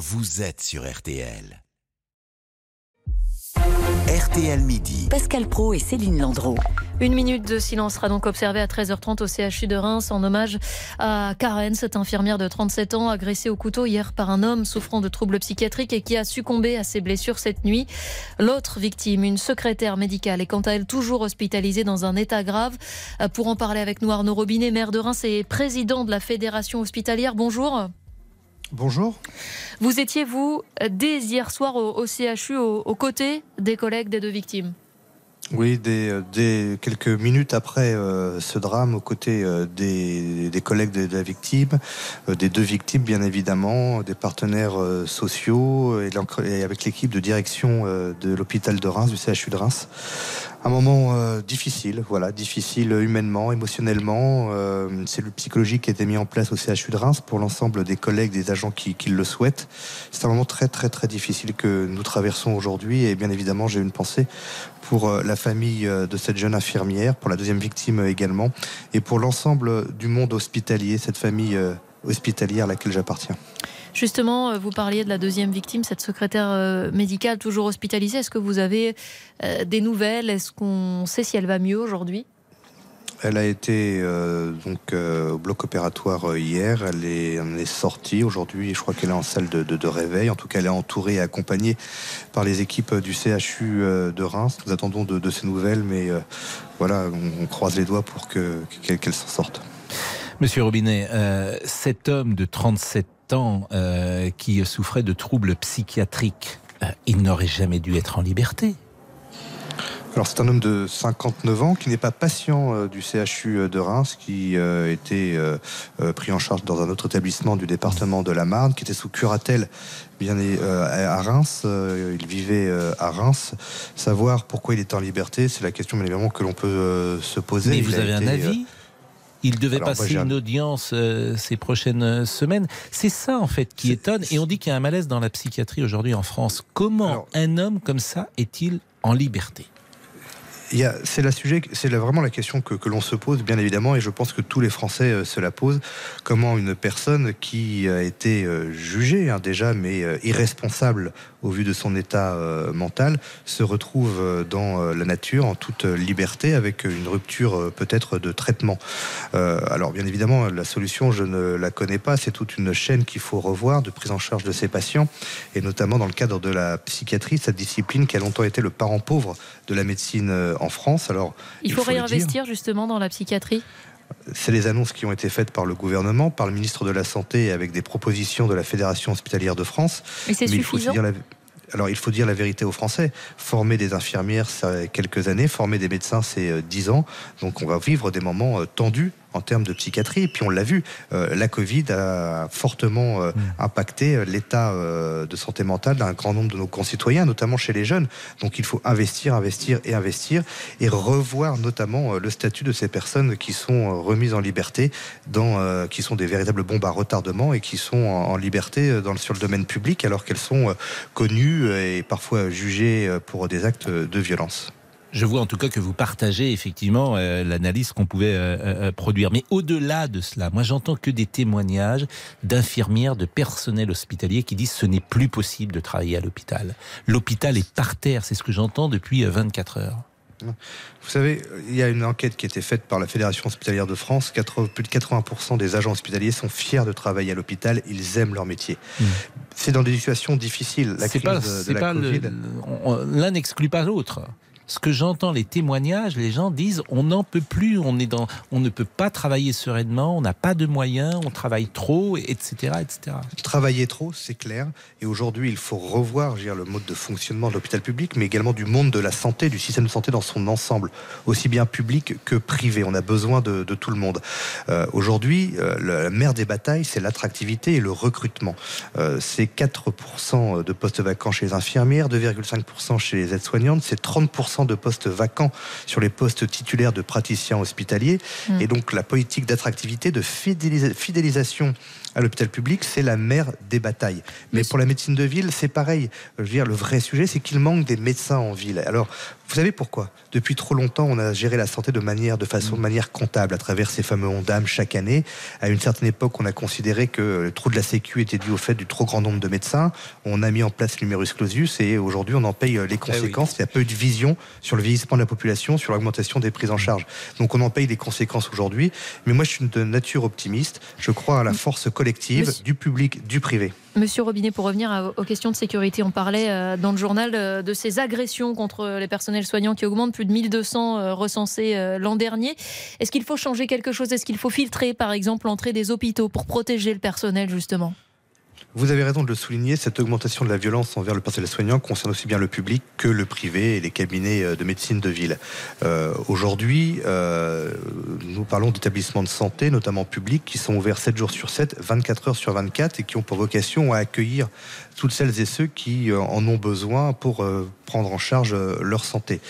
vous êtes sur RTL. RTL Midi. Pascal Pro et Céline Landreau. Une minute de silence sera donc observée à 13h30 au CHU de Reims en hommage à Karen, cette infirmière de 37 ans agressée au couteau hier par un homme souffrant de troubles psychiatriques et qui a succombé à ses blessures cette nuit. L'autre victime, une secrétaire médicale, est quant à elle toujours hospitalisée dans un état grave. Pour en parler avec nous, Arnaud Robinet, maire de Reims et président de la Fédération hospitalière. Bonjour. Bonjour. Vous étiez, vous, dès hier soir au, CHU, aux, côtés des collègues des deux victimes? Oui, des, quelques minutes après euh, ce drame, aux côtés euh, des, collègues de, la victime, euh, des deux victimes bien évidemment, des partenaires sociaux et, avec l'équipe de direction de l'hôpital de Reims, du CHU de Reims un moment euh, difficile, voilà, difficile humainement, émotionnellement. Euh, c'est le psychologique qui a été mis en place au CHU de Reims pour l'ensemble des collègues, des agents qui, qui le souhaitent. C'est un moment très très très difficile que nous traversons aujourd'hui et bien évidemment j'ai une pensée pour euh, la famille euh, de cette jeune infirmière, pour la deuxième victime également et pour l'ensemble du monde hospitalier, cette famille hospitalière à laquelle j'appartiens. Justement, euh, vous parliez de la deuxième victime, cette secrétaire euh, médicale toujours hospitalisée. Est-ce que vous avez euh, des nouvelles? Est-ce qu'on sait si elle va mieux aujourd'hui? Elle a été donc au bloc opératoire hier. Elle est, est sortie aujourd'hui. Je crois qu'elle est en salle de, réveil. En tout cas, elle est entourée et accompagnée par les équipes du CHU de Reims. Nous attendons de, ces nouvelles, mais voilà, on, croise les doigts pour que qu'elle s'en sorte. Monsieur Robinet, cet homme de 37 euh, qui souffrait de troubles psychiatriques, euh, il n'aurait jamais dû être en liberté. Alors c'est un homme de 59 ans qui n'est pas patient euh, du CHU de Reims, qui était pris en charge dans un autre établissement du département de la Marne, qui était sous curatelle bien à Reims. il vivait à Reims. Savoir pourquoi il est en liberté, c'est la question bien évidemment que l'on peut se poser. Mais vous avez un avis? il devait passer une audience euh, ces prochaines euh, semaines. C'est ça, en fait, qui étonne. Et on dit qu'il y a un malaise dans la psychiatrie aujourd'hui en France. Comment un homme comme ça est-il en liberté? C'est la sujet, c'est vraiment la question que, l'on se pose, bien évidemment, et je pense que tous les Français euh, se la posent. Comment une personne qui a été jugée hein, déjà, mais irresponsable au vu de son état euh, mental, se retrouve euh, dans euh, la nature en toute liberté avec une rupture peut-être de traitement. alors bien évidemment, la solution, je ne la connais pas, c'est toute une chaîne qu'il faut revoir de prise en charge de ces patients, et notamment dans le cadre de la psychiatrie, cette discipline qui a longtemps été le parent pauvre de la médecine en France. Alors, il faut, réinvestir justement dans la psychiatrie? C'est les annonces qui ont été faites par le gouvernement, par le ministre de la Santé, avec des propositions de la Fédération hospitalière de France. Mais c'est suffisant. Alors, il faut dire la vérité aux Français. Former des infirmières, c'est quelques années. Former des médecins, c'est euh, dix ans. Donc, on va vivre des moments euh, tendus en termes de psychiatrie. Et puis on l'a vu, euh, la Covid a fortement euh, mm. impacté euh, l'état de santé mentale d'un grand nombre de nos concitoyens, notamment chez les jeunes. Donc il faut investir, investir et investir et revoir notamment le statut de ces personnes qui sont remises en liberté, dans, qui sont des véritables bombes à retardement et qui sont en, liberté dans, sur le domaine public alors qu'elles sont connues et parfois jugées pour des actes de violence. Je vois en tout cas que vous partagez effectivement euh, l'analyse qu'on pouvait euh, euh, produire. Mais au-delà de cela, moi j'entends que des témoignages d'infirmières, de personnel hospitalier qui disent ce n'est plus possible de travailler à l'hôpital. L'hôpital est par terre, c'est ce que j'entends depuis 24 heures. Vous savez, il y a une enquête qui a été faite par la Fédération hospitalière de France. plus de 80% des agents hospitaliers sont fiers de travailler à l'hôpital. Ils aiment leur métier. Hmm. C'est dans des situations difficiles. La crise de la Covid. L'un n'exclut pas l'autre ce que j'entends, les témoignages, les gens disent on n'en peut plus, on, est dans, on ne peut pas travailler sereinement, on n'a pas de moyens, on travaille trop, etc. etc. Travailler trop, c'est clair. Et aujourd'hui, il faut revoir dire, le mode de fonctionnement de l'hôpital public, mais également du monde de la santé, du système de santé dans son ensemble, aussi bien public que privé. On a besoin de, tout le monde. Euh, aujourd'hui, euh, la mère des batailles, c'est l'attractivité et le recrutement. Euh, c'est 4% de postes vacants chez les infirmières, 2,5% chez les aides-soignantes, c'est 30% de postes vacants sur les postes titulaires de praticiens hospitaliers. Mm. Et donc la politique d'attractivité, de fidélisation à l'hôpital public, c'est la mère des batailles. Mais pour la médecine de ville, c'est pareil. Je veux dire, le vrai sujet, c'est qu'il manque des médecins en ville. Alors, Vous savez pourquoi? Depuis trop longtemps, on a géré la santé de manière, de façon, de manière comptable, à travers ces fameux ondames chaque année. À une certaine époque, on a considéré que le trou de la Sécu était dû au fait du trop grand nombre de médecins. On a mis en place l'humérus clausus et aujourd'hui, on en paye les conséquences. Il n'y a pas eu de vision sur le vieillissement de la population, sur l'augmentation des prises en charge. Donc on en paye les conséquences aujourd'hui. Mais moi, je suis de nature optimiste. Je crois à la force collective du public, du privé. Monsieur Robinet, pour revenir aux questions de sécurité, on parlait euh, dans le journal euh, de ces agressions contre les personnels soignants qui augmentent, plus de 1200 euh, recensés l'an dernier. Est-ce qu'il faut changer quelque chose? Est-ce qu'il faut filtrer, par exemple, l'entrée des hôpitaux pour protéger le personnel, justement? Vous avez raison de le souligner, cette augmentation de la violence envers le personnel soignant concerne aussi bien le public que le privé et les cabinets euh, de médecine de ville. Euh, Aujourd'hui, euh, nous parlons d'établissements de santé, notamment publics, qui sont ouverts 7 jours sur 7, 24 heures sur 24 et qui ont pour vocation à accueillir toutes celles et ceux qui en ont besoin pour prendre en charge leur santé.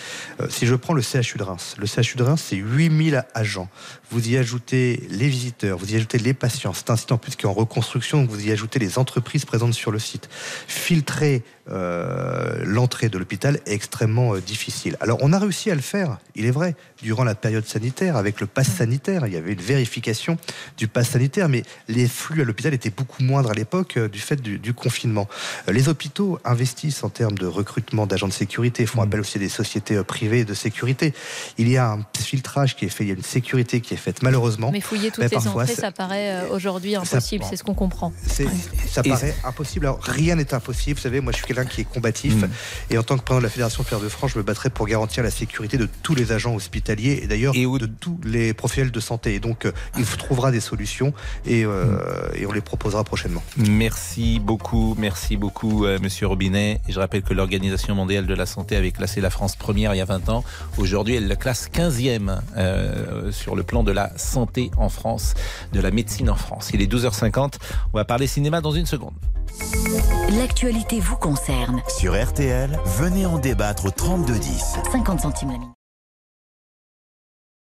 si je prends le CHU de Reims, le CHU de Reims, c'est 8000 agents. Vous y ajoutez les visiteurs, vous y ajoutez les patients. C'est un site en plus qui est en reconstruction, vous y ajoutez les entreprises présentes sur le site. Filtrer euh, l'entrée de l'hôpital est extrêmement euh, difficile. Alors on a réussi à le faire, il est vrai, durant la période sanitaire, avec le pass sanitaire. Il y avait une vérification du pass sanitaire, mais les flux à l'hôpital étaient beaucoup moindres à l'époque euh, du fait du, confinement. les hôpitaux investissent en termes de recrutement d'agents de sécurité, font mmh. appel aussi à des sociétés privées de sécurité. Il y a un filtrage qui est fait, il y a une sécurité qui est faite, malheureusement. Mais fouiller toutes les entrées, ça paraît aujourd'hui impossible, c'est ce qu'on comprend. Ça paraît impossible. Alors rien n'est impossible, vous savez, moi je suis quelqu'un qui est combatif. Mm. Et en tant que président de la Fédération Fer de France, je me battrai pour garantir la sécurité de tous les agents hospitaliers et d'ailleurs de tous les professionnels de santé. Et donc, euh, il trouvera des solutions et, euh, et, on les proposera prochainement. Merci beaucoup, merci beaucoup, euh, Monsieur Robinet. Et je rappelle que l'Organisation mondiale de la santé avait classé la France première il y a 20 ans. Aujourd'hui, elle la classe 15e sur le plan de la santé en France, de la médecine en France. Il est 12h50. On va parler cinéma dans une seconde. L'actualité vous concerne. Sur RTL, venez en débattre au 3210. 50 centimes la minute.